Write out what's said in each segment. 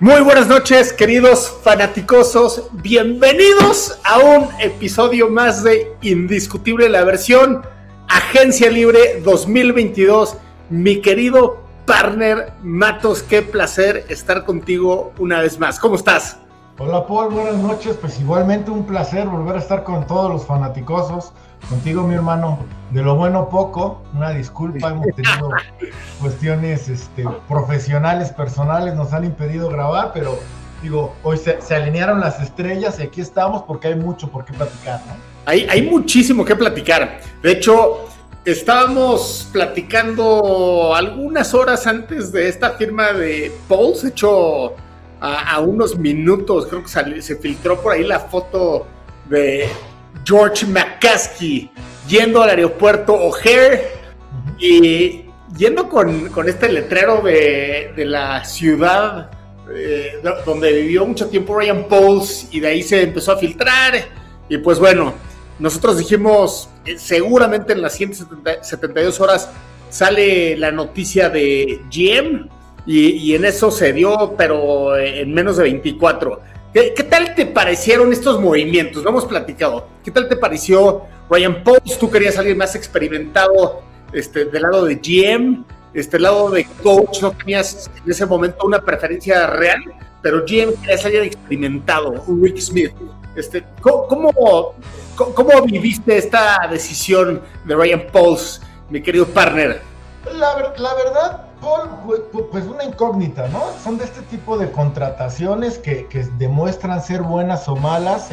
Muy buenas noches, queridos fanaticosos. Bienvenidos a un episodio más de Indiscutible, la versión Agencia Libre 2022. Mi querido partner Matos, qué placer estar contigo una vez más. ¿Cómo estás? Hola Paul, buenas noches. Pues igualmente un placer volver a estar con todos los fanaticosos. Contigo, mi hermano, de lo bueno poco, una disculpa, hemos tenido cuestiones este, profesionales, personales, nos han impedido grabar, pero digo, hoy se, alinearon las estrellas y aquí estamos porque hay mucho por qué platicar, ¿no? Hay, hay muchísimo que platicar. De hecho, estábamos platicando algunas horas antes de esta firma de Pauls, hecho a, unos minutos, creo que se filtró por ahí la foto de George McCaskey yendo al aeropuerto O'Hare y yendo con, este letrero de, la ciudad eh, donde vivió mucho tiempo Ryan Pauls y de ahí se empezó a filtrar. Y pues bueno, nosotros dijimos eh, seguramente en las 172 horas sale la noticia de GM y, y en eso se dio pero en menos de 24 ¿Qué, tal te parecieron estos movimientos? Lo hemos platicado. ¿Qué tal te pareció Ryan Post? Tú querías alguien más experimentado este, del lado de GM, este lado de coach, no tenías en ese momento una preferencia real, pero GM quería alguien experimentado, Rick Smith. Este, ¿cómo, cómo, viviste esta decisión de Ryan Post, mi querido partner? La, la verdad, pues una incógnita, ¿no? Son de este tipo de contrataciones que, demuestran ser buenas o malas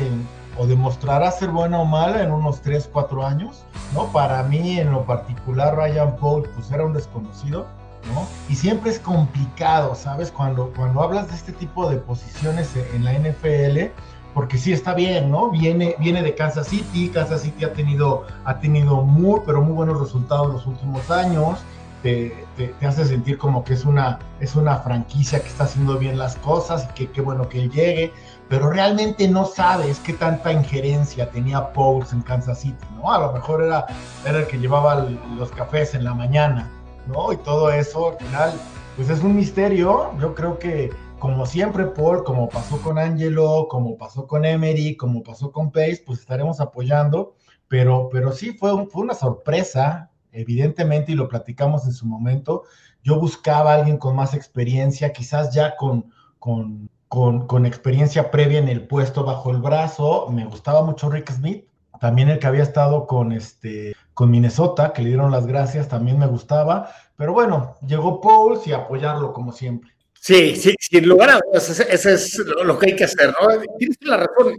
o demostrará ser buena o mala en unos 3, 4 años, ¿no? Para mí en lo particular Ryan Paul pues era un desconocido, ¿no? Y siempre es complicado, ¿sabes? Cuando, cuando hablas de este tipo de posiciones en la NFL, porque sí está bien, ¿no? Viene, viene de Kansas City, Kansas City ha tenido, ha tenido muy, pero muy buenos resultados los últimos años, te, hace sentir como que es una, es una franquicia que está haciendo bien las cosas y que qué bueno que llegue, pero realmente no sabes qué tanta injerencia tenía Pauls en Kansas City, ¿no? A lo mejor era, era el que llevaba los cafés en la mañana, ¿no? Y todo eso al final, pues es un misterio. Yo creo que, como siempre, Paul, como pasó con Angelo, como pasó con Emery, como pasó con Pace, pues estaremos apoyando. Pero, pero sí fue, fue una sorpresa evidentemente, y lo platicamos en su momento, yo buscaba a alguien con más experiencia, quizás ya con, con, con, experiencia previa en el puesto bajo el brazo. Me gustaba mucho Rick Smith, también el que había estado con, este, con Minnesota, que le dieron las gracias, también me gustaba. Pero bueno, llegó Pauls y apoyarlo como siempre. Sí, sí, sin lugar a dudas, ese, es lo que hay que hacer, ¿no? Tienes la razón,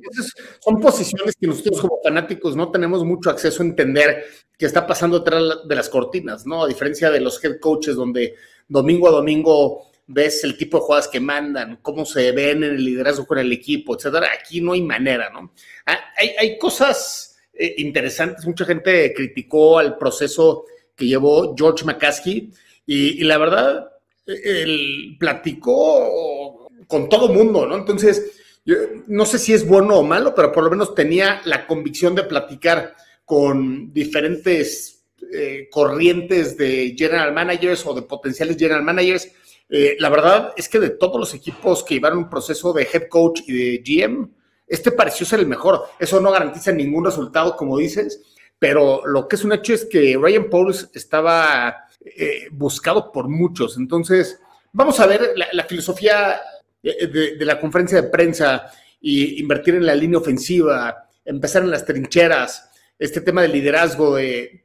son posiciones que nosotros como fanáticos no tenemos mucho acceso a entender qué está pasando detrás de las cortinas, ¿no? A diferencia de los head coaches donde domingo a domingo ves el tipo de jugadas que mandan, cómo se ven en el liderazgo con el equipo, etcétera. Aquí no hay manera, ¿no? Ah, hay, cosas eh, interesantes, mucha gente criticó al proceso que llevó George McCaskey y la verdad él platicó con todo mundo, ¿no? Entonces, yo no sé si es bueno o malo, pero por lo menos tenía la convicción de platicar con diferentes eh, corrientes de general managers o de potenciales general managers. Eh, la verdad es que de todos los equipos que llevaron un proceso de head coach y de GM, este pareció ser el mejor. Eso no garantiza ningún resultado, como dices, pero lo que es un hecho es que Ryan Pauls estaba eh, buscado por muchos. Entonces, vamos a ver la, filosofía de, la conferencia de prensa y invertir en la línea ofensiva, empezar en las trincheras, este tema de liderazgo, de,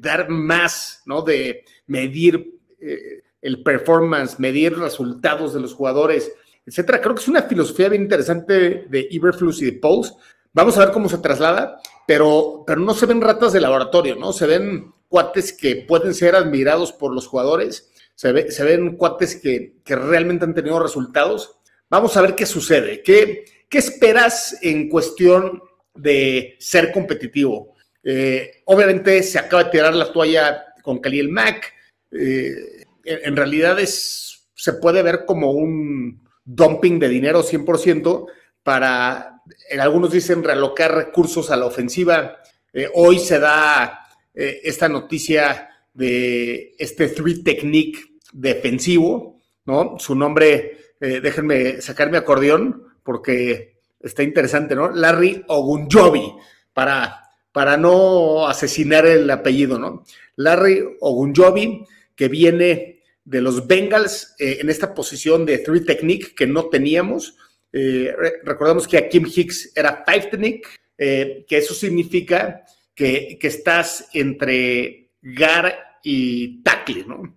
dar más, ¿no? De medir eh, el performance, medir resultados de los jugadores, etcétera. Creo que es una filosofía bien interesante de Iberflux y de Pulse. Vamos a ver cómo se traslada, pero, pero no se ven ratas de laboratorio, ¿no? Se ven cuates que pueden ser admirados por los jugadores, se, ven cuates que, realmente han tenido resultados. Vamos a ver qué sucede. ¿Qué, qué esperas en cuestión de ser competitivo? Eh, obviamente se acaba de tirar la toalla con Khalil Mac. Eh, en realidad es, se puede ver como un dumping de dinero 100% para, en algunos dicen, realocar recursos a la ofensiva. Eh, hoy se da esta noticia de este three technique defensivo, ¿no? Su nombre, déjenme sacar mi acordeón porque está interesante, ¿no? Larry Ogunjobi, para para no asesinar el apellido, ¿no? Larry Ogunjobi, que viene de los Bengals eh, en esta posición de three technique que no teníamos. Eh, recordamos que a Kim Hicks era five technique, eh, que eso significa que, estás entre gar y tackle, ¿no?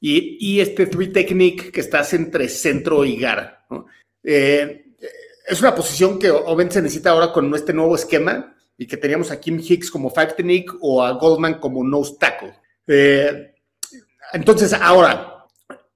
Y, este three technique que estás entre centro y gar, ¿no? es una posición que obviamente se necesita ahora con este nuevo esquema, y que teníamos a Kim Hicks como five o a Goldman como nose tackle. Eh, entonces, ahora,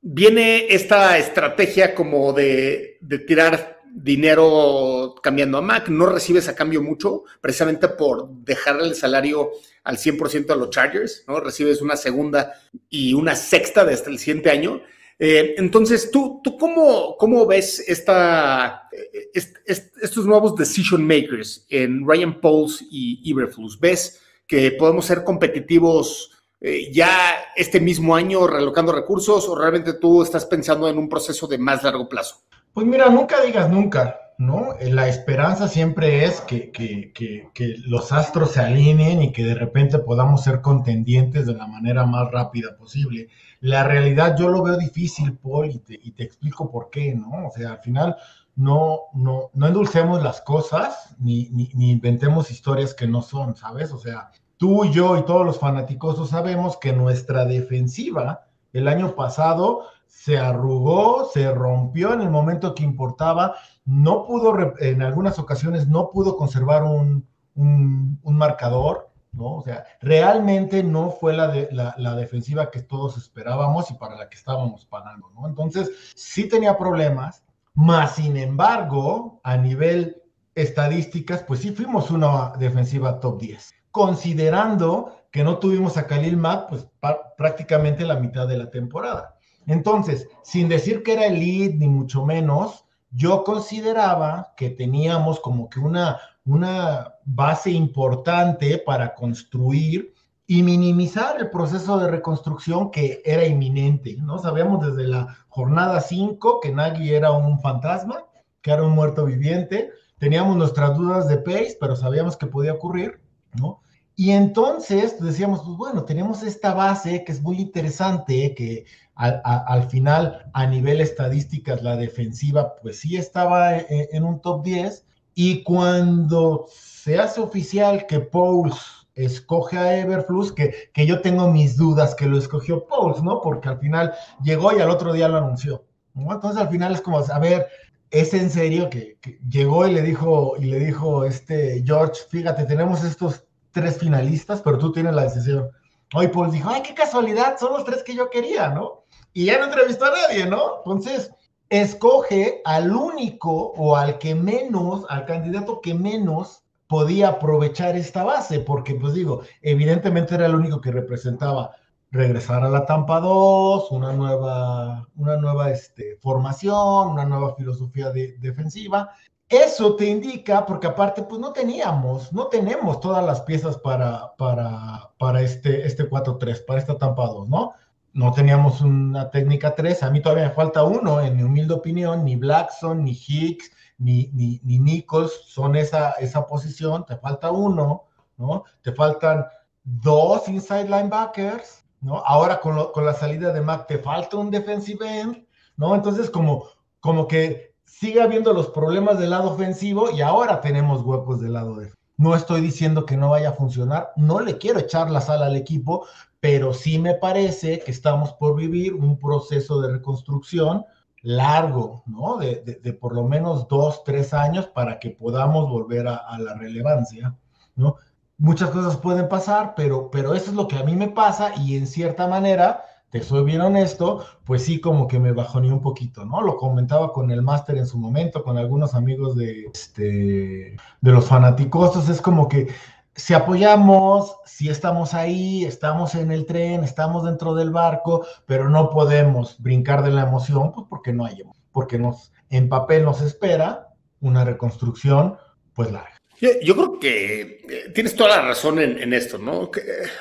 viene esta estrategia como de, tirar dinero cambiando a Mac, no recibes a cambio mucho, precisamente por dejarle el salario al 100% a los Chargers, ¿no? Recibes una segunda y una sexta desde el siguiente año. Eh, entonces, ¿tú, tú cómo, cómo ves esta, estos nuevos decision makers en Ryan Pauls y Iberflux? ¿Ves que podemos ser competitivos eh, ya este mismo año relocando recursos o realmente tú estás pensando en un proceso de más largo plazo? Pues mira, nunca digas nunca, ¿no? Eh, la esperanza siempre es que, que, que, que, los astros se alineen y que de repente podamos ser contendientes de la manera más rápida posible. La realidad yo lo veo difícil, Paul, y te, explico por qué, ¿no? O sea, al final no, no, no endulcemos las cosas ni, ni, ni, inventemos historias que no son, ¿sabes? O sea, tú y yo y todos los fanáticos sabemos que nuestra defensiva el año pasado se arrugó, se rompió en el momento que importaba, no pudo, en algunas ocasiones no pudo conservar un, un, marcador, ¿no? O sea, realmente no fue la, de, la, defensiva que todos esperábamos y para la que estábamos pagando, ¿no? Entonces, sí tenía problemas, más sin embargo, a nivel estadísticas, pues sí fuimos una defensiva top 10, considerando que no tuvimos a Khalil Mack, pues prácticamente la mitad de la temporada. Entonces, sin decir que era el lead, ni mucho menos, yo consideraba que teníamos como que una una base importante para construir y minimizar el proceso de reconstrucción que era inminente, ¿no? Sabíamos desde la jornada 5 que Nagy era un fantasma, que era un muerto viviente, teníamos nuestras dudas de Pace, pero sabíamos que podía ocurrir, ¿no? Y entonces decíamos, pues bueno, tenemos esta base que es muy interesante, que al, final a nivel estadísticas la defensiva pues sí estaba en, en un top 10, y cuando se hace oficial que Pauls escoge a Everflux, que, que yo tengo mis dudas que lo escogió Pauls, ¿no? Porque al final llegó y al otro día lo anunció. ¿no? Entonces al final es como, a ver, es en serio que, llegó y le dijo, y le dijo este George, fíjate, tenemos estos tres finalistas, pero tú tienes la decisión. Hoy Pauls dijo, ay, qué casualidad, son los tres que yo quería, ¿no? Y ya no entrevistó a nadie, ¿no? Entonces, escoge al único o al que menos, al candidato que menos podía aprovechar esta base, porque pues digo, evidentemente era el único que representaba regresar a la Tampa 2, una nueva, una nueva este, formación, una nueva filosofía defensiva. Eso te indica, porque aparte, pues no teníamos, no tenemos todas las piezas para, para, para este, este 4-3, para esta Tampa 2, ¿no? no teníamos una técnica 3, a mí todavía me falta uno, en mi humilde opinión, ni Blackson, ni Hicks, ni, ni, ni Nichols son esa, esa posición, te falta uno, ¿no? Te faltan dos inside linebackers, ¿no? Ahora con, con la salida de Mac te falta un defensive end, ¿no? Entonces como, como que sigue habiendo los problemas del lado ofensivo y ahora tenemos huecos del lado defensivo. No estoy diciendo que no vaya a funcionar, no le quiero echar la sala al equipo, pero sí me parece que estamos por vivir un proceso de reconstrucción largo, ¿no? De, por lo menos dos, tres años para que podamos volver a, la relevancia, ¿no? Muchas cosas pueden pasar, pero, pero eso es lo que a mí me pasa y en cierta manera te soy bien honesto, pues sí, como que me bajoné un poquito, ¿no? Lo comentaba con el máster en su momento, con algunos amigos de, este, de los fanaticosos, es como que si apoyamos, si estamos ahí, estamos en el tren, estamos dentro del barco, pero no podemos brincar de la emoción, pues porque no hay emoción, porque nos, en papel nos espera una reconstrucción, pues larga. Yo, creo que eh, tienes toda la razón en, esto, ¿no?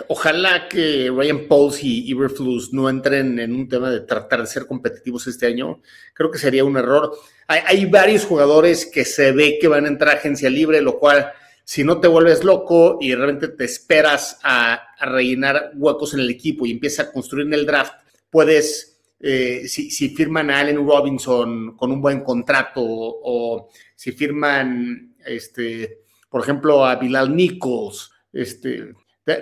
Ojalá que Ryan Pauls y Iberflus no entren en un tema de tratar de ser competitivos este año. Creo que sería un error. Hay, varios jugadores que se ve que van a entrar a agencia libre, lo cual, si no te vuelves loco y realmente te esperas a, rellenar huecos en el equipo y empiezas a construir en el draft, puedes, eh, si, si firman a Allen Robinson con un buen contrato o si firman este por ejemplo, a Bilal Nichols, este,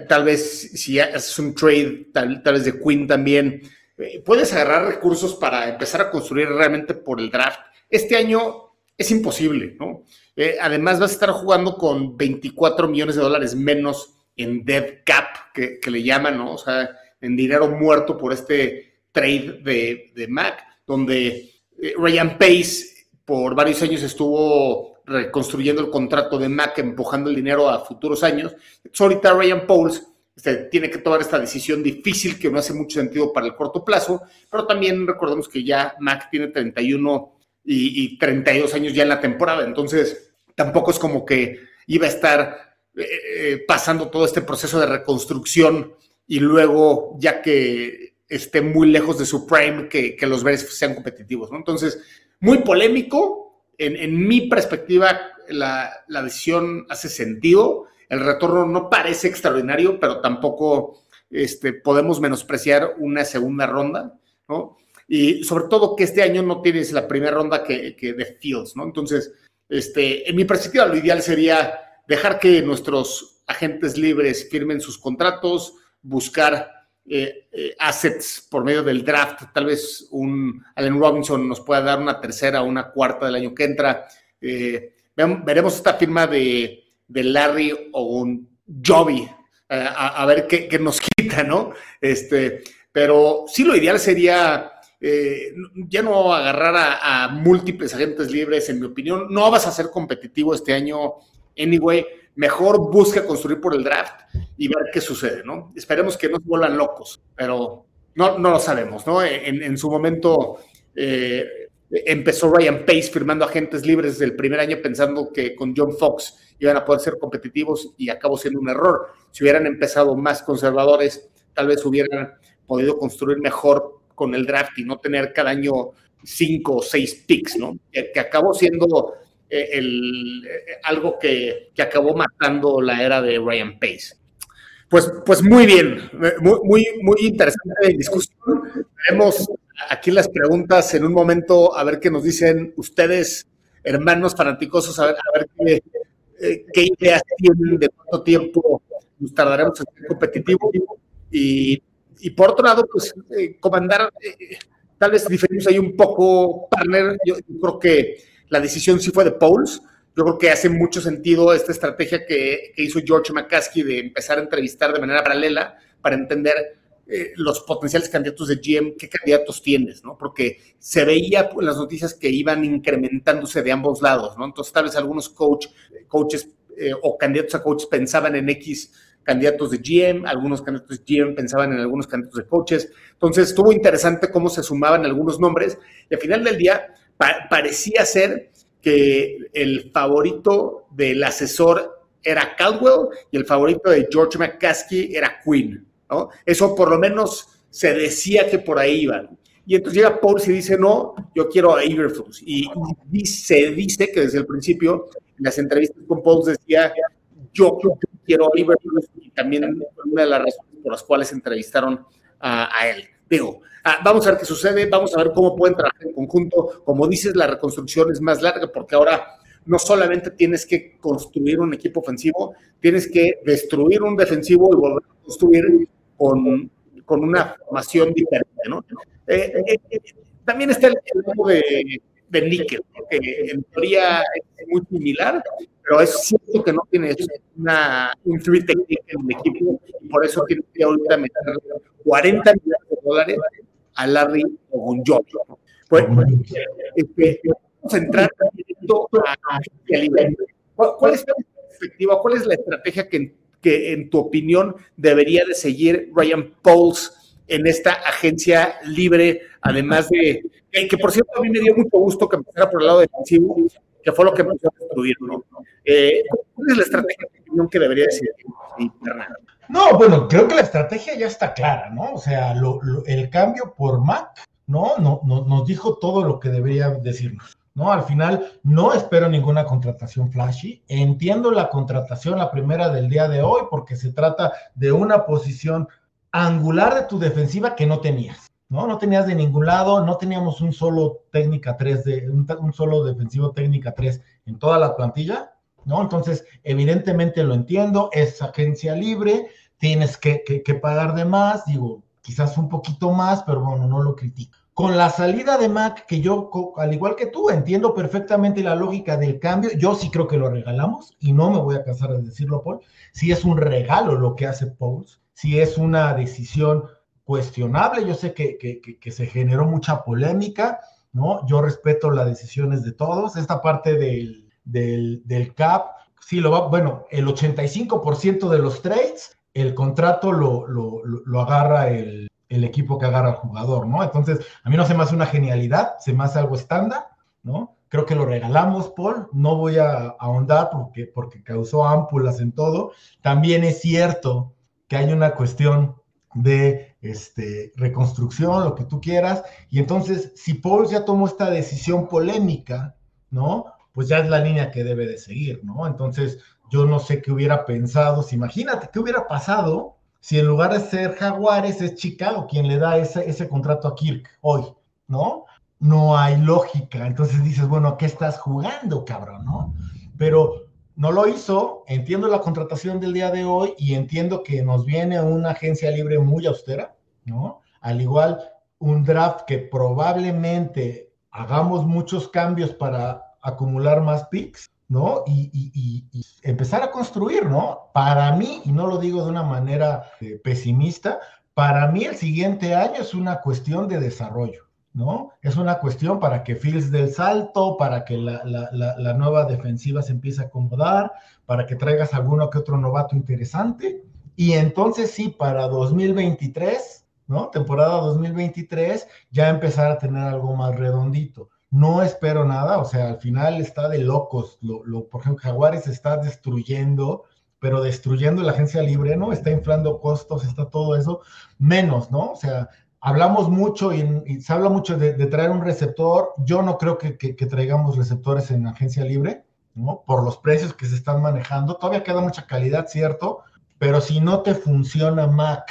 tal vez si haces un trade, tal, vez de Quinn también, eh, puedes agarrar recursos para empezar a construir realmente por el draft. Este año es imposible, ¿no? Eh, además vas a estar jugando con 24 millones de dólares menos en dead cap, que, le llaman, ¿no? O sea, en dinero muerto por este trade de, Mac, donde eh, Ryan Pace por varios años estuvo reconstruyendo el contrato de Mac, empujando el dinero a futuros años. ahorita Ryan Pauls este, tiene que tomar esta decisión difícil que no hace mucho sentido para el corto plazo, pero también recordemos que ya Mac tiene 31 y, 32 años ya en la temporada, entonces tampoco es como que iba a estar eh, eh, pasando todo este proceso de reconstrucción y luego ya que esté muy lejos de su prime, que, los Bears sean competitivos, ¿no? Entonces, muy polémico, en, mi perspectiva, la, decisión hace sentido. El retorno no parece extraordinario, pero tampoco este, podemos menospreciar una segunda ronda, ¿no? Y sobre todo que este año no tienes la primera ronda que, de Fields, ¿no? Entonces, este, en mi perspectiva, lo ideal sería dejar que nuestros agentes libres firmen sus contratos, buscar eh, eh, assets por medio del draft. Tal vez un Allen Robinson nos pueda dar una tercera o una cuarta del año que entra. Eh, veremos esta firma de, Larry o un Joby, a, ver qué, nos quita, ¿no? Este, pero sí lo ideal sería ya no agarrar a, múltiples agentes libres, en mi opinión. No vas a ser competitivo este año, anyway mejor busca construir por el draft y ver qué sucede, ¿no? Esperemos que no se vuelvan locos, pero no, no lo sabemos, ¿no? En, su momento eh, empezó Ryan Pace firmando agentes libres desde el primer año pensando que con John Fox iban a poder ser competitivos y acabó siendo un error. Si hubieran empezado más conservadores, tal vez hubieran podido construir mejor con el draft y no tener cada año cinco o seis picks, ¿no? que acabó siendo el, eh, algo que, que, acabó matando la era de Ryan Pace. Pues, pues muy bien, muy, muy, muy interesante discusión. Veremos aquí las preguntas en un momento, a ver qué nos dicen ustedes, hermanos fanáticosos, a ver, a ver qué, eh, qué, ideas tienen, de cuánto tiempo nos tardaremos en ser competitivo. Y, y por otro lado, pues comandar, tal vez diferimos ahí un poco, partner, yo creo que la decisión sí fue de Pauls. Yo creo que hace mucho sentido esta estrategia que, hizo George McCaskey de empezar a entrevistar de manera paralela para entender eh, los potenciales candidatos de GM, qué candidatos tienes, ¿no? Porque se veía en las noticias que iban incrementándose de ambos lados, ¿no? Entonces, tal vez algunos coach, coaches eh, o candidatos a coaches pensaban en X candidatos de GM, algunos candidatos de GM pensaban en algunos candidatos de coaches. Entonces, estuvo interesante cómo se sumaban algunos nombres y al final del día parecía ser que el favorito del asesor era Caldwell y el favorito de George McCaskey era Quinn, ¿no? Eso por lo menos se decía que por ahí iban. Y entonces llega Paul y dice, no, yo quiero a Iverflux. Y, se dice que desde el principio, en las entrevistas con Paul decía, yo, quiero a Iverflux y también una de las razones por las cuales entrevistaron a, a él. Digo, Ah, vamos a ver qué sucede, vamos a ver cómo pueden trabajar en conjunto. Como dices, la reconstrucción es más larga porque ahora no solamente tienes que construir un equipo ofensivo, tienes que destruir un defensivo y volver a construir con, con una formación diferente, ¿no? Eh, eh, eh, también está el, tema de, de níquel, que en teoría es muy similar, pero es cierto que no tienes una, un three technique en el equipo y por eso tienes que ahorita meter 40 millones de dólares a Larry Ogunjobi. Pues, este, vamos a entrar a ¿Cuál es la perspectiva, cuál es la estrategia que, que en tu opinión debería de seguir Ryan Pauls en esta agencia libre, además de, que, por cierto a mí me dio mucho gusto que empezara por el lado defensivo, que fue lo que empezó a destruir, ¿no? Eh, ¿Cuál es la estrategia que debería decir? No, bueno, creo que la estrategia ya está clara, ¿no? O sea, el cambio por Mac, ¿no? No, no, Nos dijo todo lo que debería decirnos. ¿no? Al final no espero ninguna contratación flashy. Entiendo la contratación, la primera del día de hoy, porque se trata de una posición angular de tu defensiva que no tenías, ¿no? No tenías de ningún lado, no teníamos un solo técnica 3 de un, solo defensivo técnica 3 en toda la plantilla, ¿no? Entonces, evidentemente lo entiendo, es agencia libre, tienes que, que pagar de más, digo, quizás un poquito más, pero bueno, no lo critico. Con la salida de Mac, que yo, al igual que tú, entiendo perfectamente la lógica del cambio, yo sí creo que lo regalamos y no me voy a cansar de decirlo, Paul. Si es un regalo lo que hace Paul, si es una decisión cuestionable, yo sé que, que, se generó mucha polémica, ¿no? Yo respeto las decisiones de todos. Esta parte del, del, del CAP, sí lo va, bueno, el 85% de los trades, el contrato lo, lo, lo agarra el, el equipo que agarra al jugador, ¿no? Entonces, a mí no se me hace una genialidad, se me hace algo estándar, ¿no? Creo que lo regalamos, Paul, no voy a ahondar porque, porque causó ámpulas en todo. También es cierto que hay una cuestión de este, reconstrucción, lo que tú quieras, y entonces, si Paul ya tomó esta decisión polémica, ¿no? Pues ya es la línea que debe de seguir, ¿no? Entonces, yo no sé qué hubiera pensado, si imagínate qué hubiera pasado si en lugar de ser Jaguares es Chicago quien le da ese, ese contrato a Kirk hoy, ¿no? No hay lógica. Entonces dices, bueno, ¿a qué estás jugando, cabrón, no? Pero no lo hizo, entiendo la contratación del día de hoy y entiendo que nos viene una agencia libre muy austera, ¿no? Al igual, un draft que probablemente hagamos muchos cambios para acumular más picks, ¿no? Y, empezar a construir, ¿no? Para mí, y no lo digo de una manera eh, pesimista, para mí el siguiente año es una cuestión de desarrollo, ¿no? Es una cuestión para que Fields del salto, para que la, nueva defensiva se empiece a acomodar, para que traigas alguno que otro novato interesante. Y entonces sí, para 2023, ¿no? Temporada 2023, ya empezar a tener algo más redondito no espero nada, o sea, al final está de locos, lo, por ejemplo, Jaguares está destruyendo, pero destruyendo la agencia libre, ¿no? Está inflando costos, está todo eso, menos, ¿no? O sea, hablamos mucho y, se habla mucho de, traer un receptor, yo no creo que, que, traigamos receptores en agencia libre, ¿no? Por los precios que se están manejando, todavía queda mucha calidad, cierto, pero si no te funciona Mac,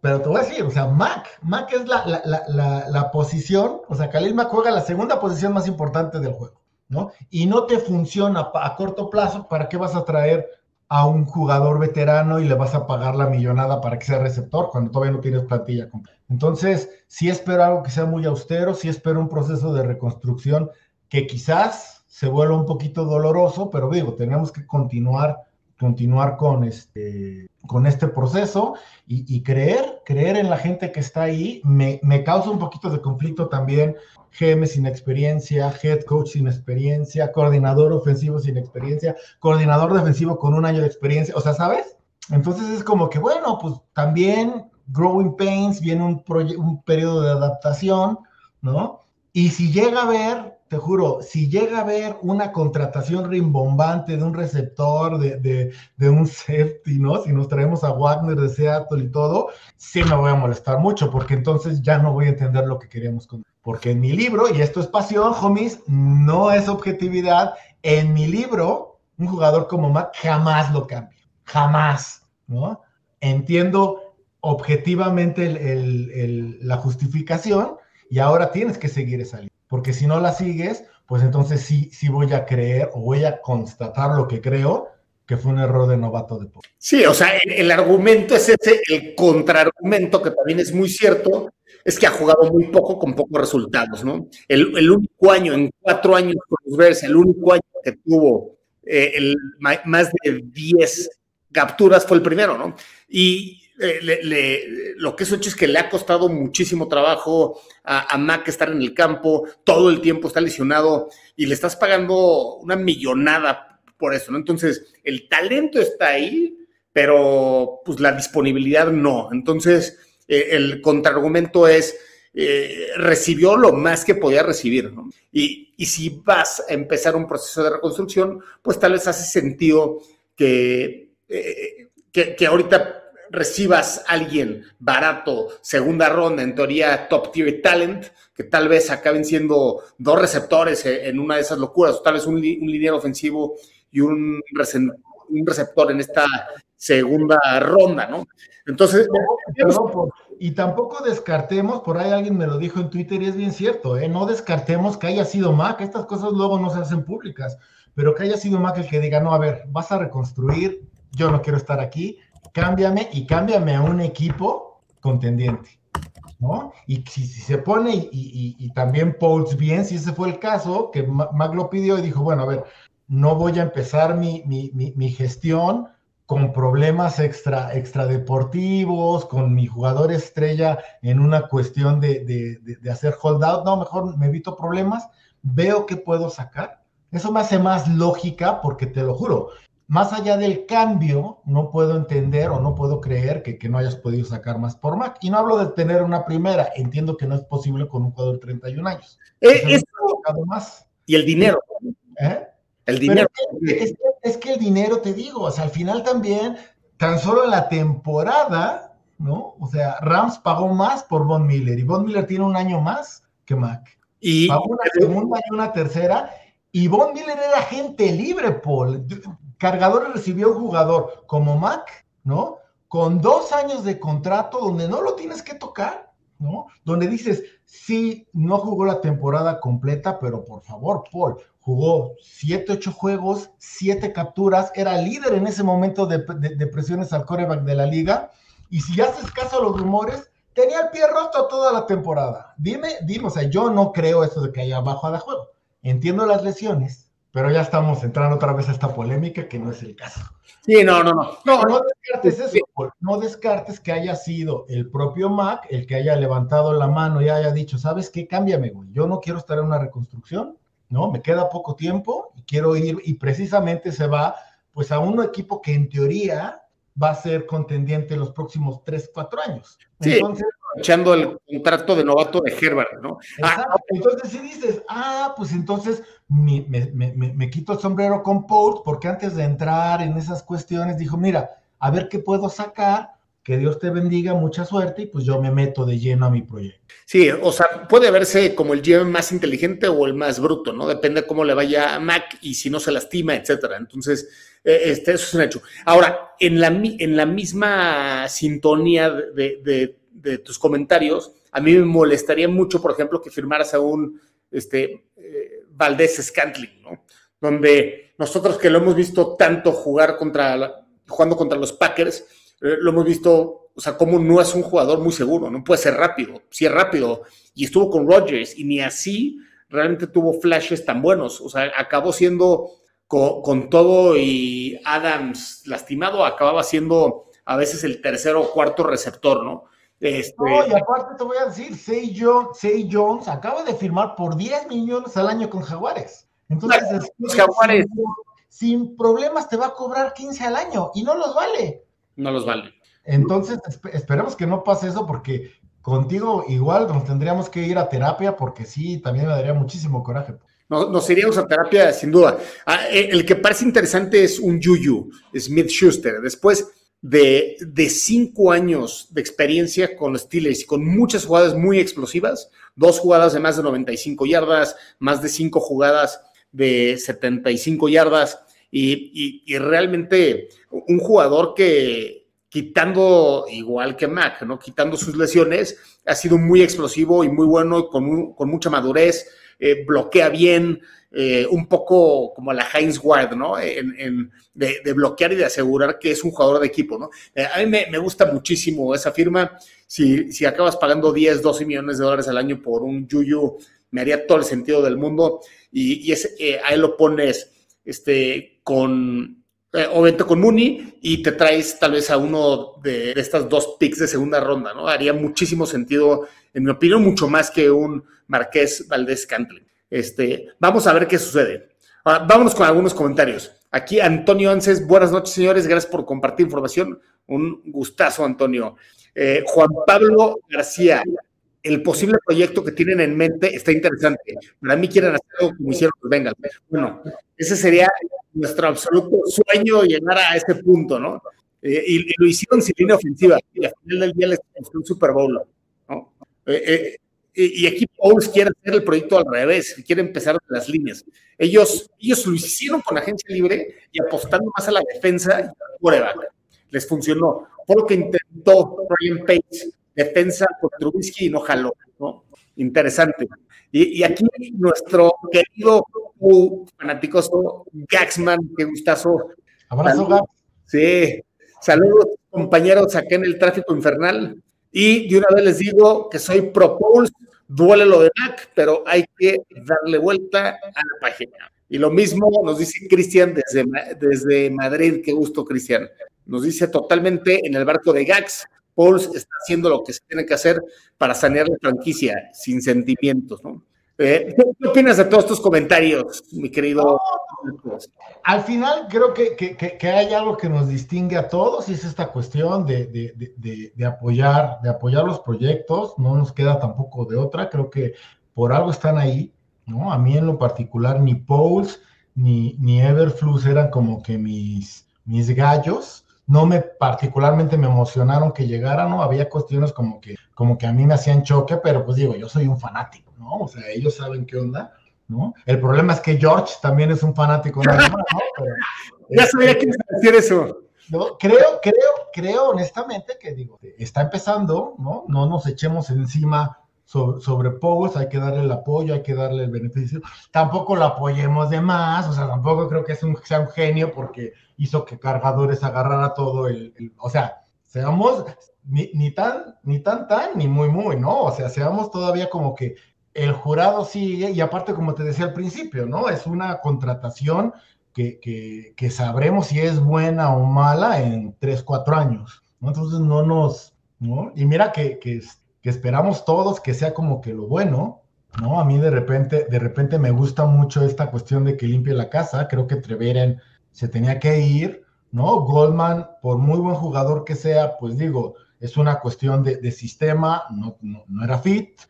pero te voy a decir, o sea, Mac, Mac es la, la, la, posición, o sea, Khalil Mac juega la segunda posición más importante del juego, ¿no? Y no te funciona a corto plazo, ¿para qué vas a traer a un jugador veterano y le vas a pagar la millonada para que sea receptor cuando todavía no tienes plantilla completa? Entonces, sí espero algo que sea muy austero, sí espero un proceso de reconstrucción que quizás se vuelva un poquito doloroso, pero digo, tenemos que continuar continuar con este, con este proceso y, creer, creer en la gente que está ahí. Me, causa un poquito de conflicto también GM sin experiencia, head coach sin experiencia, coordinador ofensivo sin experiencia, coordinador defensivo con un año de experiencia, o sea, ¿sabes? Entonces es como que, bueno, pues también Growing Pains, viene un periodo de adaptación, ¿no? Y si llega a ver te juro, si llega a haber una contratación rimbombante de un receptor, de, un safety, ¿no? Si nos traemos a Wagner de Seattle y todo, sí me voy a molestar mucho, porque entonces ya no voy a entender lo que queríamos con. Porque en mi libro, y esto es pasión, homies, no es objetividad, en mi libro, un jugador como Matt jamás lo cambia, jamás, ¿no? Entiendo objetivamente la justificación y ahora tienes que seguir esa línea porque si no la sigues, pues entonces sí, sí voy a creer o voy a constatar lo que creo, que fue un error de novato de poco. Sí, o sea, el, argumento es ese, el contraargumento, que también es muy cierto, es que ha jugado muy poco con pocos resultados, ¿no? El, único año, en cuatro años con los Bears, el único año que tuvo eh, el, más de 10 capturas fue el primero, ¿no? Y eh, lo que es hecho es que le ha costado muchísimo trabajo a, Mac estar en el campo, todo el tiempo está lesionado y le estás pagando una millonada por eso, ¿no? Entonces, el talento está ahí, pero pues la disponibilidad no. Entonces, eh, el contraargumento es, eh, recibió lo más que podía recibir, ¿no? Y, y si vas a empezar un proceso de reconstrucción, pues tal vez hace sentido que, que, que ahorita recibas a alguien barato, segunda ronda, en teoría top tier talent, que tal vez acaben siendo dos receptores en una de esas locuras, o tal vez un, un ofensivo y un, un receptor en esta segunda ronda, ¿no? Entonces... y tampoco descartemos, por ahí alguien me lo dijo en Twitter y es bien cierto, ¿eh? no descartemos que haya sido Mac, estas cosas luego no se hacen públicas, pero que haya sido Mac el que diga, no, a ver, vas a reconstruir, yo no quiero estar aquí, cámbiame y cámbiame a un equipo contendiente, ¿no? Y si, se pone, y, también Pauls bien, si ese fue el caso, que Mac lo pidió y dijo, bueno, a ver, no voy a empezar mi, gestión con problemas extra, extra deportivos, con mi jugador estrella en una cuestión de, de, hacer holdout, no, mejor me evito problemas, veo que puedo sacar. Eso me hace más lógica porque te lo juro, más allá del cambio, no puedo entender o no puedo creer que, que, no hayas podido sacar más por Mac. Y no hablo de tener una primera, entiendo que no es posible con un jugador de 31 años. Eh, más. Y el dinero. ¿Eh? El dinero. Es, es, que el dinero, te digo, o sea, al final también, tan solo en la temporada, ¿no? O sea, Rams pagó más por Von Miller y Von Miller tiene un año más que Mac. Y pagó una segunda y una tercera. Y Von Miller era gente libre, Paul. Cargadores recibió un jugador como Mac, ¿no? Con dos años de contrato donde no lo tienes que tocar, ¿no? Donde dices, sí, no jugó la temporada completa, pero por favor, Paul, jugó siete, ocho juegos, siete capturas, era líder en ese momento de, presiones al coreback de la liga. Y si haces caso a los rumores, tenía el pie roto toda la temporada. Dime, dime, o sea, yo no creo eso de que haya bajo de juego. Entiendo las lesiones, pero ya estamos entrando otra vez a esta polémica que no es el caso. Sí, no, no, no. No, no descartes eso, no descartes que haya sido el propio Mac el que haya levantado la mano y haya dicho, ¿sabes qué? Cámbiame, güey. Yo no quiero estar en una reconstrucción, ¿no? Me queda poco tiempo y quiero ir, y precisamente se va, pues, a un equipo que en teoría va a ser contendiente en los próximos 3, 4 años. Sí, Entonces, echando el contrato de novato de Herbert, ¿no? Ah, entonces, si dices, ah, pues entonces me, quito el sombrero con Paul, porque antes de entrar en esas cuestiones dijo, mira, a ver qué puedo sacar, que Dios te bendiga, mucha suerte, y pues yo me meto de lleno a mi proyecto. Sí, o sea, puede verse como el GM más inteligente o el más bruto, ¿no? Depende cómo le vaya a Mac y si no se lastima, etcétera. Entonces, eh, este, eso es un hecho. Ahora, en la, en la misma sintonía de, de, tus comentarios, a mí me molestaría mucho, por ejemplo, que firmaras a un este, Valdés Scantling, ¿no? Donde nosotros que lo hemos visto tanto jugar contra, jugando contra los Packers, eh, lo hemos visto, o sea, como no es un jugador muy seguro, no puede ser rápido, sí es rápido, y estuvo con Rodgers, y ni así realmente tuvo flashes tan buenos, o sea, acabó siendo con, todo y Adams lastimado, acababa siendo a veces el tercero o cuarto receptor, ¿no? Este... No, y aparte te voy a decir, Say Jones, Jones acaba de firmar por 10 millones al año con Jaguares. Entonces, los Jaguares. Sin, problemas te va a cobrar 15 al año y no los vale. No los vale. Entonces, esperemos que no pase eso porque contigo igual nos tendríamos que ir a terapia porque sí, también me daría muchísimo coraje. Nos, iríamos a terapia sin duda. Ah, eh, el que parece interesante es un Yuyu, Smith Schuster. Después de, de, cinco años de experiencia con Steelers y con muchas jugadas muy explosivas, dos jugadas de más de 95 yardas, más de cinco jugadas de 75 yardas y, y, realmente un jugador que quitando, igual que Mac, ¿no? quitando sus lesiones, ha sido muy explosivo y muy bueno, con, con mucha madurez, eh, bloquea bien, eh, un poco como la Heinz Ward, ¿no? En, de, bloquear y de asegurar que es un jugador de equipo, ¿no? Eh, a mí me, gusta muchísimo esa firma. Si, si acabas pagando 10, 12 millones de dólares al año por un Yuyu, me haría todo el sentido del mundo. Y, y ahí lo pones este, con, eh, obviamente con Mooney, y te traes tal vez a uno de, estas dos picks de segunda ronda, ¿no? Haría muchísimo sentido, en mi opinión, mucho más que un Marqués Valdés Cantley. Este, vamos a ver qué sucede. Ahora, vámonos con algunos comentarios. Aquí Antonio Anses, buenas noches, señores, gracias por compartir información. Un gustazo, Antonio. Eh, Juan Pablo García, el posible proyecto que tienen en mente está interesante. Para mí quieren hacer algo como hicieron los. Bueno, ese sería nuestro absoluto sueño llegar a ese punto, ¿no? Eh, y, lo hicieron sin línea ofensiva. Y al final del día les un Super ¿no? Eh, eh, y, aquí Pauls quiere hacer el proyecto al revés, quiere empezar de las líneas. Ellos, ellos lo hicieron con agencia libre y apostando más a la defensa y al. Les funcionó. Fue lo que intentó Brian Page defensa con Trubisky y no jaló, ¿no? Interesante. Y, aquí nuestro querido fanáticoso Gaxman, qué gustazo. Abrazo, Gax. Sí, saludos compañeros acá en el tráfico infernal. Y de una vez les digo que soy pro duele lo de Mac, pero hay que darle vuelta a la página. Y lo mismo nos dice Cristian desde, desde Madrid, qué gusto Cristian. Nos dice totalmente en el barco de Gax, Pauls está haciendo lo que se tiene que hacer para sanear la franquicia sin sentimientos, ¿no? Eh, ¿Qué opinas de todos estos comentarios, mi querido? al final creo que, que, hay algo que nos distingue a todos y es esta cuestión de, de, de, apoyar, de apoyar los proyectos. No nos queda tampoco de otra. Creo que por algo están ahí, ¿no? A mí en lo particular ni Pauls ni, ni Everflux eran como que mis, mis gallos no me particularmente me emocionaron que llegara, ¿no? Había cuestiones como que, como que a mí me hacían choque, pero pues digo, yo soy un fanático, ¿no? O sea, ellos saben qué onda, ¿no? El problema es que George también es un fanático ¿no? ya sabía que iba a decir eso. ¿no? Creo, creo, creo honestamente que digo, está empezando, ¿no? No nos echemos encima sobre, sobre hay que darle el apoyo, hay que darle el beneficio. Tampoco lo apoyemos de más, o sea, tampoco creo que es un, sea un genio porque hizo que Cargadores agarrara todo el, o sea, seamos ni, ni, tan, ni tan, tan, ni muy, muy, ¿no? O sea, seamos todavía como que el jurado sigue, y aparte, como te decía al principio, ¿no? Es una contratación que, que, sabremos si es buena o mala en tres, cuatro años, ¿no? Entonces no nos, ¿no? Y mira que, que, esperamos todos que sea como que lo bueno, ¿no? A mí de repente, de repente me gusta mucho esta cuestión de que limpie la casa, creo que Treveren se tenía que ir, ¿no? Goldman, por muy buen jugador que sea, pues digo, es una cuestión de, sistema, no, no, era fit,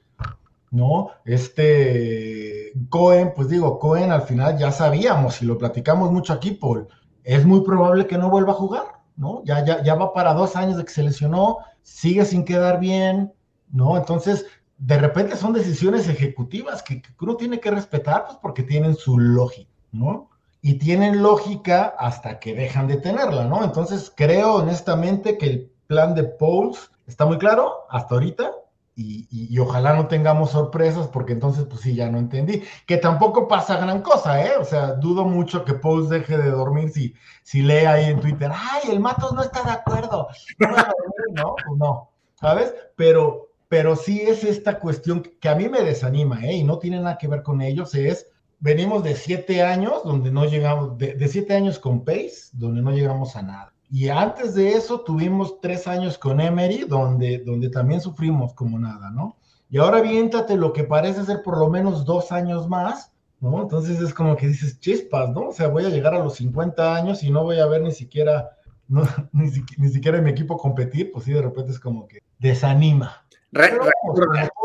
¿no? Este Cohen, pues digo, Cohen al final ya sabíamos, y lo platicamos mucho aquí, Paul, es muy probable que no vuelva a jugar, ¿no? Ya, ya, ya va para dos años de que se lesionó, sigue sin quedar bien, ¿no? Entonces, de repente son decisiones ejecutivas que, que uno tiene que respetar, pues porque tienen su lógica, ¿no? y tienen lógica hasta que dejan de tenerla, ¿no? Entonces creo honestamente que el plan de Pauls está muy claro hasta ahorita y, ojalá no tengamos sorpresas porque entonces pues sí, ya no entendí. Que tampoco pasa gran cosa, ¿eh? O sea, dudo mucho que Pauls deje de dormir si, si lee ahí en Twitter, ay, el Matos no está de acuerdo. No, pues no, ¿sabes? Pero, pero sí es esta cuestión que a mí me desanima, ¿eh? Y no tiene nada que ver con ellos, es venimos de siete años donde no llegamos, de, siete años con Pace, donde no llegamos a nada. Y antes de eso tuvimos tres años con Emery, donde, donde también sufrimos como nada, ¿no? Y ahora viéntate lo que parece ser por lo menos dos años más, ¿no? Entonces es como que dices, chispas, ¿no? O sea, voy a llegar a los 50 años y no voy a ver ni siquiera, no, ni, ni siquiera mi equipo competir, pues sí, de repente es como que desanima. Pero,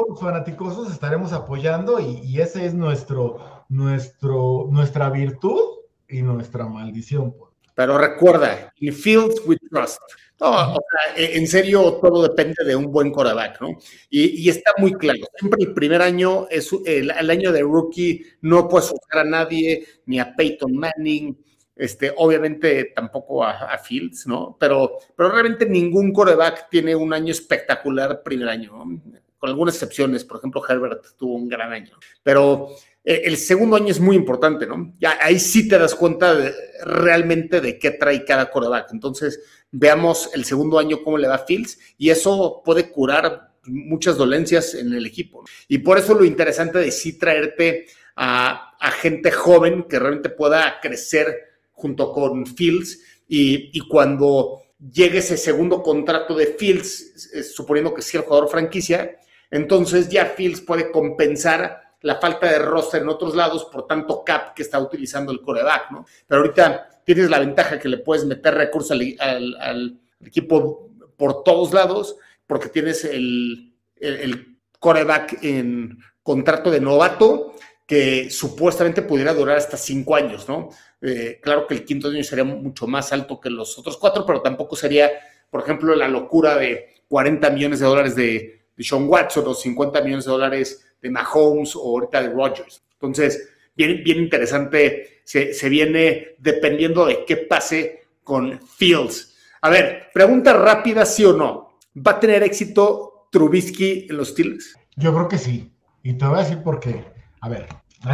los fanáticos estaremos apoyando y, y, ese es nuestro, nuestro, nuestra virtud y nuestra maldición. Pues. Pero recuerda, in fields we trust. No, o sea, e, en serio, todo depende de un buen quarterback, ¿no? Y, y, está muy claro. Siempre el primer año es el, el año de rookie, no puedes juzgar a nadie, ni a Peyton Manning, este, obviamente tampoco a, Fields, ¿no? Pero, pero realmente ningún coreback tiene un año espectacular primer año, ¿no? con algunas excepciones. Por ejemplo, Herbert tuvo un gran año. Pero el segundo año es muy importante, ¿no? Ya ahí sí te das cuenta realmente de qué trae cada coreback. Entonces, veamos el segundo año cómo le va a Fields y eso puede curar muchas dolencias en el equipo. Y por eso lo interesante de sí traerte a, gente joven que realmente pueda crecer junto con Fields y, y cuando llegue ese segundo contrato de Fields, suponiendo que sea el jugador franquicia, entonces ya Fields puede compensar la falta de roster en otros lados por tanto cap que está utilizando el coreback, ¿no? Pero ahorita tienes la ventaja que le puedes meter recursos al, equipo por todos lados porque tienes el, el, coreback en contrato de novato que supuestamente pudiera durar hasta cinco años, ¿no? Eh, claro que el quinto año sería mucho más alto que los otros cuatro, pero tampoco sería, por ejemplo, la locura de 40 millones de dólares de, de Sean Watson o 50 millones de dólares de Mahomes o ahorita de Rodgers. Entonces, bien, bien interesante, se, se viene dependiendo de qué pase con Fields. A ver, pregunta rápida, sí o no. ¿Va a tener éxito Trubisky en los Steelers? Yo creo que sí. Y te voy a decir por qué. A ver,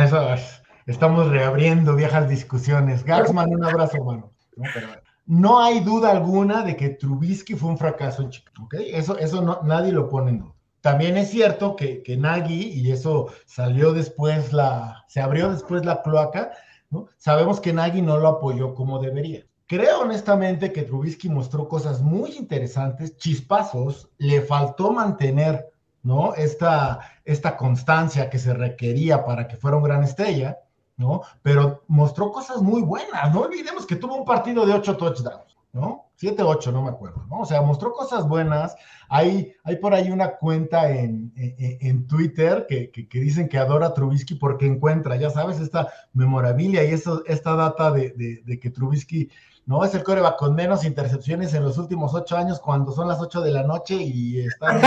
eso estamos reabriendo viejas discusiones. Gaxman, un abrazo, hermano. No, hay duda alguna de que Trubisky fue un fracaso en Chicago. Eso, eso no, nadie lo pone en duda. También es cierto que, que Nagy, y eso salió después se abrió después la cloaca. Sabemos que Nagy no lo apoyó como debería. Creo honestamente que Trubisky mostró cosas muy interesantes, chispazos, le faltó mantener, ¿no? Esta, esta constancia que se requería para que fuera un gran estrella, ¿no? Pero mostró cosas muy buenas. No olvidemos que tuvo un partido de ocho touchdowns, ¿no? 7, 8, no me acuerdo, ¿no? O sea, mostró cosas buenas. Hay, hay por ahí una cuenta en, en, Twitter que, que, dicen que adora Trubisky porque encuentra, ya sabes, esta memorabilia y eso, esta data de, de, que Trubisky no es el coreback con menos intercepciones en los últimos ocho años cuando son las 8 de la noche y está ¿no?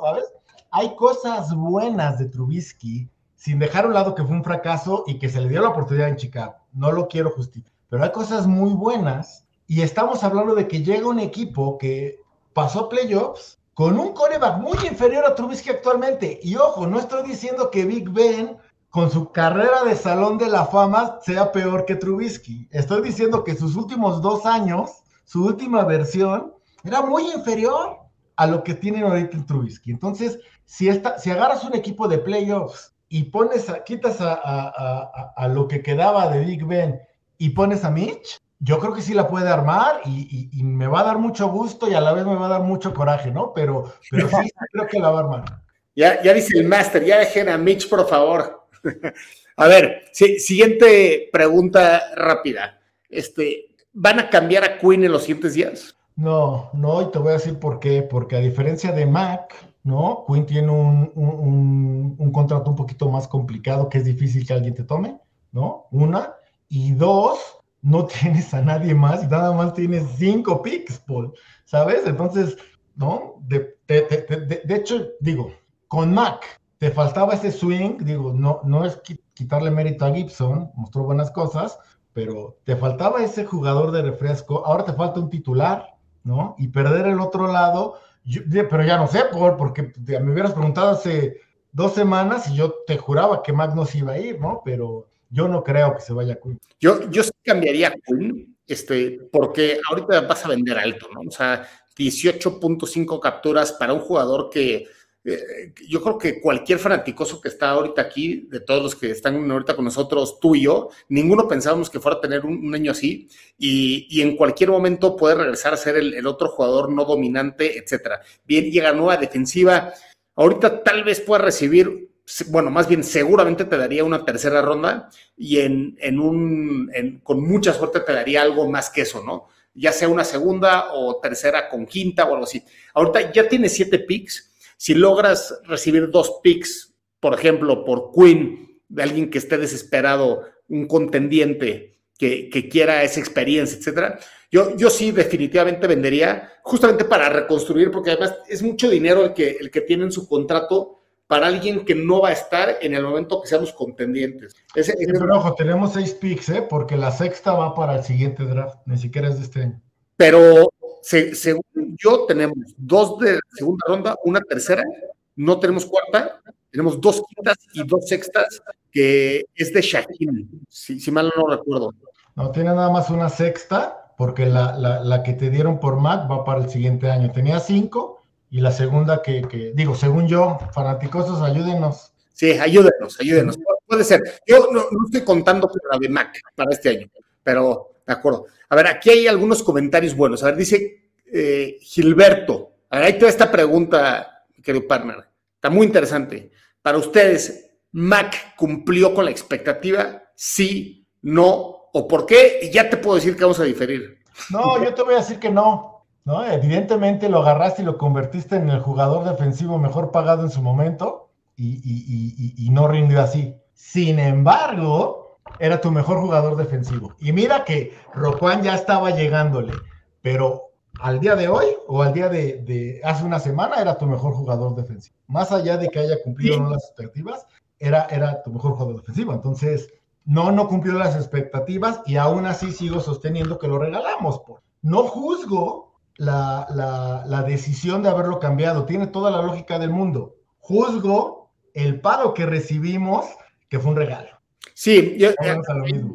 ¿Sabes? Hay cosas buenas de Trubisky sin dejar a un lado que fue un fracaso y que se le dio la oportunidad en Chicago. No lo quiero justificar, pero hay cosas muy buenas y estamos hablando de que llega un equipo que pasó playoffs con un coreback muy inferior a Trubisky actualmente. Y ojo, no estoy diciendo que Big Ben con su carrera de salón de la fama sea peor que Trubisky. Estoy diciendo que sus últimos dos años, su última versión, era muy inferior a lo que tienen ahorita Trubisky. Entonces, si, esta, si agarras un equipo de playoffs y pones quitas a, a, lo que quedaba de Big Ben y pones a Mitch, yo creo que sí la puede armar y, me va a dar mucho gusto y a la vez me va a dar mucho coraje, ¿no? Pero, pero sí, creo que la va a armar. Ya, ya dice el máster, ya dejen a Mitch, por favor. a ver, siguiente pregunta rápida. Este, ¿Van a cambiar a Queen en los siguientes días? No, no, y te voy a decir por qué. Porque a diferencia de Mac, ¿no? Queen tiene un, un, un contrato un poquito más complicado que es difícil que alguien te tome, ¿no? Una. Y dos, no tienes a nadie más y nada más tienes cinco picks, Paul, ¿sabes? Entonces, ¿no? De, hecho, digo, con Mac te faltaba ese swing, digo, no, no es quitarle mérito a Gibson, mostró buenas cosas, pero te faltaba ese jugador de refresco, ahora te falta un titular, ¿no? Y perder el otro lado, pero ya no sé, Paul, porque me hubieras preguntado hace dos semanas y yo te juraba que Mac no se iba a ir, ¿no? Pero yo no creo que se vaya a Queen. Yo, yo sí cambiaría a Queen, este, porque ahorita vas a vender alto, ¿no? O sea, 18.5 capturas para un jugador que eh, yo creo que cualquier fanaticoso que está ahorita aquí, de todos los que están ahorita con nosotros, tú y yo, ninguno pensábamos que fuera a tener un, año así y, y, en cualquier momento puede regresar a ser el, el otro jugador no dominante, etcétera. Bien, llega nueva defensiva. Ahorita tal vez pueda recibir bueno, más bien seguramente te daría una tercera ronda y en, en un, con mucha suerte te daría algo más que eso, ¿no? Ya sea una segunda o tercera con quinta o algo así. Ahorita ya tienes siete picks. Si logras recibir dos picks, por ejemplo, por Queen, de alguien que esté desesperado, un contendiente que, que quiera esa experiencia, etcétera, yo, yo sí definitivamente vendería justamente para reconstruir, porque además es mucho dinero el que, el que tiene en su contrato para alguien que no va a estar en el momento que seamos contendientes. pero ojo, tenemos seis picks, ¿eh? porque la sexta va para el siguiente draft, ni siquiera es de este año. Pero según yo, tenemos dos de segunda ronda, una tercera, no tenemos cuarta, tenemos dos quintas y dos sextas, que es de Shaquille, si, si mal no recuerdo. No, tiene nada más una sexta, porque la, la, la que te dieron por Mac va para el siguiente año. Tenía cinco y la segunda que, digo, según yo, fanaticosos, ayúdenos. Sí, ayúdenos, ayúdenos. Puede ser. Yo no, estoy contando con la de Mac para este año. pero de acuerdo. A ver, aquí hay algunos comentarios buenos. A ver, dice eh, Gilberto. A ver, ahí toda esta pregunta, querido partner. Está muy interesante. Para ustedes, ¿Mac cumplió con la expectativa? Sí, no, o por qué? Y ya te puedo decir que vamos a diferir. No, yo te voy a decir que no. ¿No? Evidentemente lo agarraste y lo convertiste en el jugador defensivo mejor pagado en su momento y, no rindió así. Sin embargo, era tu mejor jugador defensivo. Y mira que Rojuan ya estaba llegándole, pero al día de hoy o al día de, hace una semana era tu mejor jugador defensivo. Más allá de que haya cumplido no las expectativas, era, era tu mejor jugador defensivo. Entonces, no, no cumplió las expectativas y aún así sigo sosteniendo que lo regalamos. Por. No juzgo la, decisión de haberlo cambiado. Tiene toda la lógica del mundo. Juzgo el pago que recibimos, que fue un regalo. Sí, yo,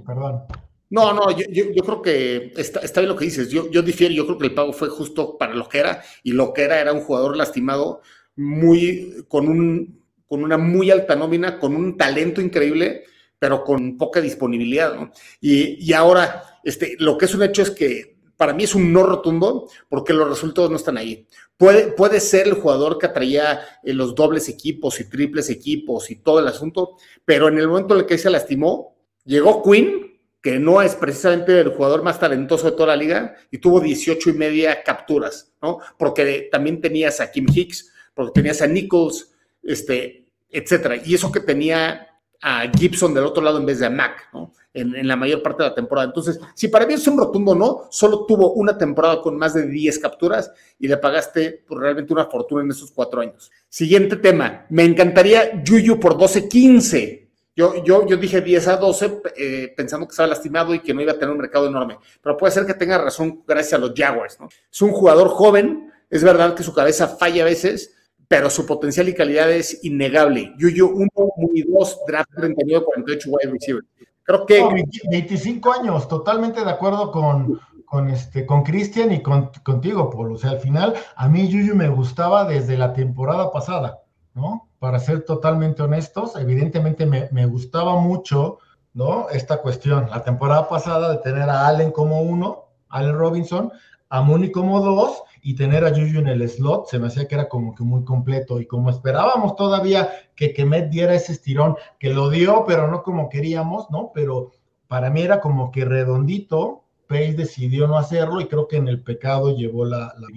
perdón. No, no, yo, creo que está, está, bien lo que dices. Yo, yo difiero, yo creo que el pago fue justo para lo que era, y lo que era era un jugador lastimado, muy, con, un, con una muy alta nómina, con un talento increíble, pero con poca disponibilidad, ¿no? Y, y ahora, este, lo que es un hecho es que para mí es un no rotundo porque los resultados no están ahí. Puede, puede ser el jugador que atraía eh, los dobles equipos y triples equipos y todo el asunto, pero en el momento en el que se lastimó, llegó Quinn, que no es precisamente el jugador más talentoso de toda la liga, y tuvo 18 y media capturas, ¿no? Porque también tenías a Kim Hicks, porque tenías a Nichols, este, etcétera. Y eso que tenía a Gibson del otro lado en vez de a Mac, ¿no? En, la mayor parte de la temporada. Entonces, si para mí es un rotundo no, solo tuvo una temporada con más de 10 capturas y le pagaste pues, realmente una fortuna en esos cuatro años. Siguiente tema, me encantaría Yuyu por 12-15. Yo, yo, yo dije 10 a 12 eh, pensando que estaba lastimado y que no iba a tener un mercado enorme, pero puede ser que tenga razón gracias a los Jaguars. ¿no? Es un jugador joven, es verdad que su cabeza falla a veces, pero su potencial y calidad es innegable. Yuyu 1, muy 2, draft 39, 48 wide receiver. Creo que 25 años, totalmente de acuerdo con, con este con Cristian y con, contigo, Paul. O sea, al final a mí Yuyu me gustaba desde la temporada pasada, ¿no? Para ser totalmente honestos, evidentemente me, me gustaba mucho, ¿no? Esta cuestión, la temporada pasada de tener a Allen como uno, Allen Robinson, a Mooney como dos y tener a Juju en el slot se me hacía que era como que muy completo y como esperábamos todavía que Kemet diera ese estirón, que lo dio, pero no como queríamos, ¿no? Pero para mí era como que redondito, Pace decidió no hacerlo y creo que en el pecado llevó la, la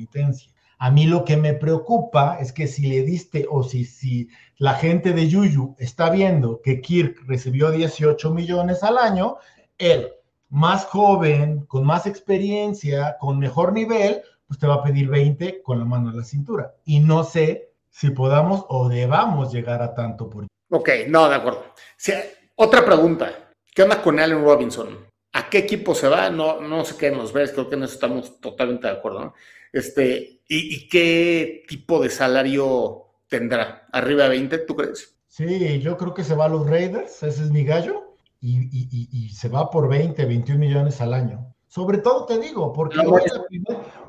A mí lo que me preocupa es que si le diste o si, si la gente de Yuyu está viendo que Kirk recibió 18 millones al año, él, más joven, con más experiencia, con mejor nivel, pues te va a pedir 20 con la mano a la cintura. Y no sé si podamos o debamos llegar a tanto por. Ok, no, de acuerdo. otra pregunta. ¿Qué onda con Allen Robinson? ¿A qué equipo se va? No, no sé qué nos ves, creo que en eso estamos totalmente de acuerdo, ¿no? Este, ¿y, qué tipo de salario tendrá? ¿Arriba de 20, tú crees? Sí, yo creo que se va a los Raiders, ese es mi gallo, y, y se va por 20, 21 millones al año. Sobre todo te digo, porque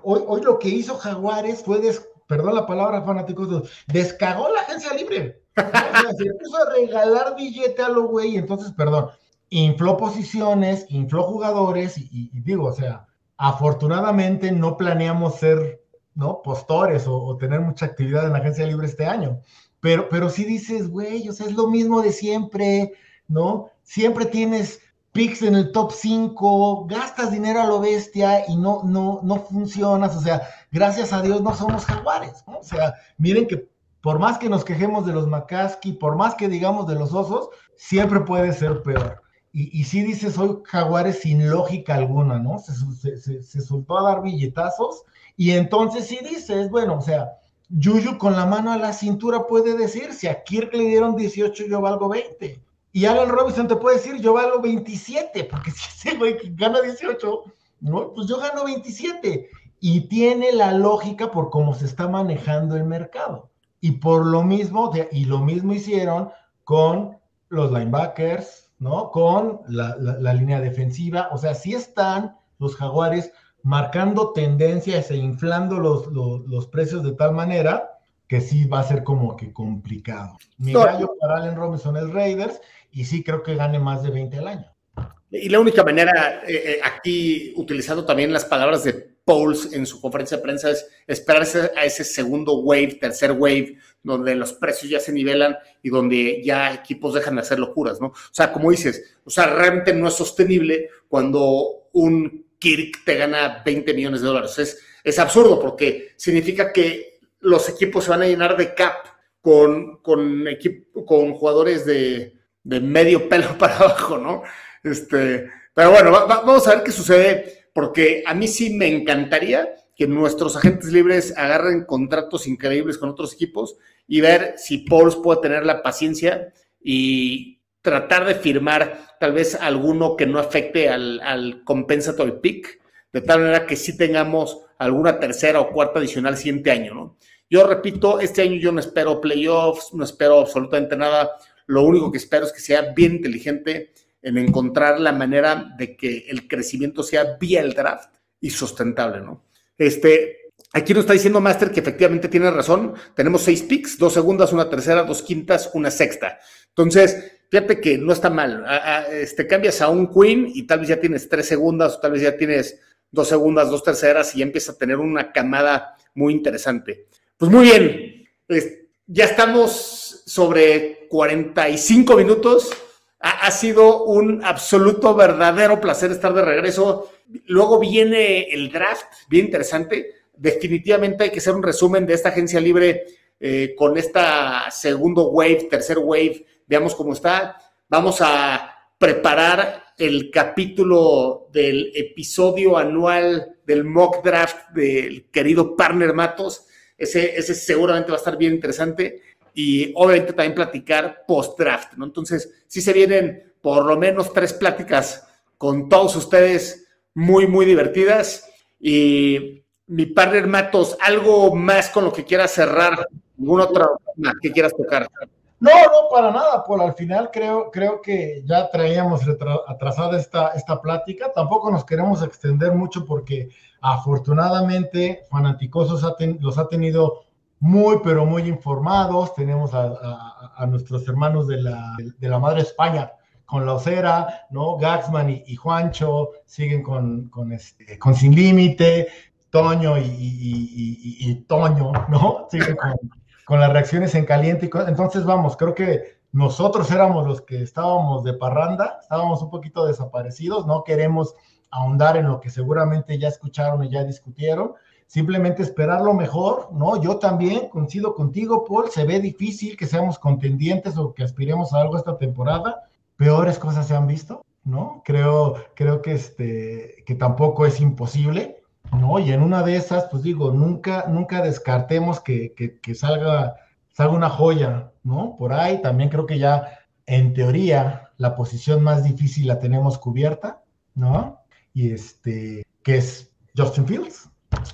hoy, lo que hizo Jaguares fue, perdón la palabra fanáticos, descagó la agencia libre. se puso a regalar billete a lo güey, entonces, perdón, infló posiciones, infló jugadores, y, digo, o sea, afortunadamente no planeamos ser, ¿no? Postores o, o, tener mucha actividad en la agencia libre este año. Pero, pero sí dices, güey, o sea, es lo mismo de siempre, ¿no? Siempre tienes picks en el top 5, gastas dinero a lo bestia y no, no, no funcionas. O sea, gracias a Dios no somos jaguares. O sea, miren que por más que nos quejemos de los McCaskey, por más que digamos de los osos, siempre puede ser peor. Y, y sí dices, soy jaguares sin lógica alguna, ¿no? Se, se, se, soltó a dar billetazos y entonces sí dices, bueno, o sea, Yuyu con la mano a la cintura puede decir, si a Kirk le dieron 18, yo valgo 20. Y Alan Robinson te puede decir, yo valgo 27, porque si ese güey gana 18, ¿no? pues yo gano 27. Y tiene la lógica por cómo se está manejando el mercado. Y por lo mismo, y lo mismo hicieron con los linebackers, ¿no? Con la, línea defensiva. O sea, sí están los jaguares marcando tendencias e inflando los, los, precios de tal manera que sí va a ser como que complicado. Mi gallo para Allen Robinson es Raiders y sí creo que gane más de 20 al año. Y la única manera, eh, eh, aquí utilizando también las palabras de Pauls en su conferencia de prensa, es esperarse a ese segundo wave, tercer wave, donde los precios ya se nivelan y donde ya equipos dejan de hacer locuras, ¿no? O sea, como dices, o sea, realmente no es sostenible cuando un Kirk te gana 20 millones de dólares. Es, es absurdo porque significa que los equipos se van a llenar de cap con, con, con jugadores de, de medio pelo para abajo, ¿no? Este, pero bueno, vamos a ver qué sucede, porque a mí sí me encantaría que nuestros agentes libres agarren contratos increíbles con otros equipos y ver si Pauls puede tener la paciencia y tratar de firmar tal vez alguno que no afecte al, al compensatory pick, de tal manera que sí tengamos alguna tercera o cuarta adicional siguiente año, ¿no? Yo repito, este año yo no espero playoffs, no espero absolutamente nada. Lo único que espero es que sea bien inteligente en encontrar la manera de que el crecimiento sea vía el draft y sustentable, ¿no? Este, aquí nos está diciendo Master que efectivamente tiene razón. Tenemos seis picks, dos segundas, una tercera, dos quintas, una sexta. Entonces, fíjate que no está mal. Este, cambias a un queen y tal vez ya tienes tres segundas, o tal vez ya tienes dos segundas, dos terceras y ya empieza a tener una camada muy interesante. Pues muy bien, ya estamos sobre 45 minutos ha, sido un absoluto, verdadero placer estar de regreso. Luego viene el draft, bien interesante. Definitivamente hay que hacer un resumen de esta agencia libre eh, con esta segundo wave, tercer wave. Veamos cómo está. Vamos a preparar el capítulo del episodio anual del mock draft del querido partner Matos. Ese, ese seguramente va a estar bien interesante y obviamente también platicar post-draft, ¿no? Entonces, sí se vienen por lo menos tres pláticas con todos ustedes muy, muy divertidas. Y mi partner Matos, ¿algo más con lo que quieras cerrar? ¿Algún otro tema que quieras tocar? No, no, para nada, Paul. Al final creo, creo que ya traíamos atrasada esta, esta plática. Tampoco nos queremos extender mucho porque afortunadamente Fanaticosos los ha tenido muy, pero muy informados. Tenemos a, nuestros hermanos de la, de la, Madre España con la Osera, ¿no? Gaxman y, Juancho siguen con, con, este, con Sin Límite, Toño y, Toño, ¿no? Siguen con, con, las reacciones en caliente. Entonces, vamos, creo que nosotros éramos los que estábamos de parranda, estábamos un poquito desaparecidos, no queremos ahondar en lo que seguramente ya escucharon y ya discutieron simplemente esperar lo mejor, ¿no? Yo también coincido contigo, Paul, se ve difícil que seamos contendientes o que aspiremos a algo esta temporada, peores cosas se han visto, ¿no? Creo, creo que, este, que tampoco es imposible, ¿no? Y en una de esas, pues digo, nunca, nunca descartemos que, que, salga, salga una joya, ¿no? Por ahí también creo que ya, en teoría, la posición más difícil la tenemos cubierta, ¿no? Y este, que es Justin Fields,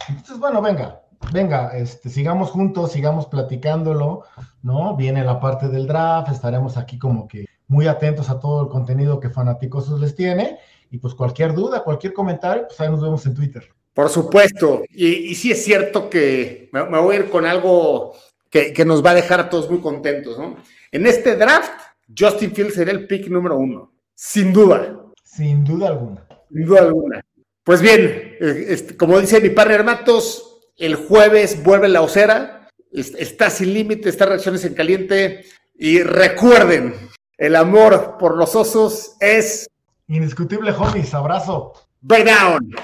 entonces, bueno, venga, venga, este, sigamos juntos, sigamos platicándolo, ¿no? Viene la parte del draft, estaremos aquí como que muy atentos a todo el contenido que Fanaticosos les tiene. Y pues cualquier duda, cualquier comentario, pues ahí nos vemos en Twitter. Por supuesto. Y, sí es cierto que me, voy a ir con algo que, que, nos va a dejar a todos muy contentos, ¿no? En este draft, Justin Fields será el pick número uno. Sin duda. Sin duda alguna. Sin duda alguna. Pues bien, este, como dice mi padre Matos, el jueves vuelve la osera, está sin límite, está reacciones en caliente. Y recuerden, el amor por los osos es indiscutible, homies. Abrazo. Break down.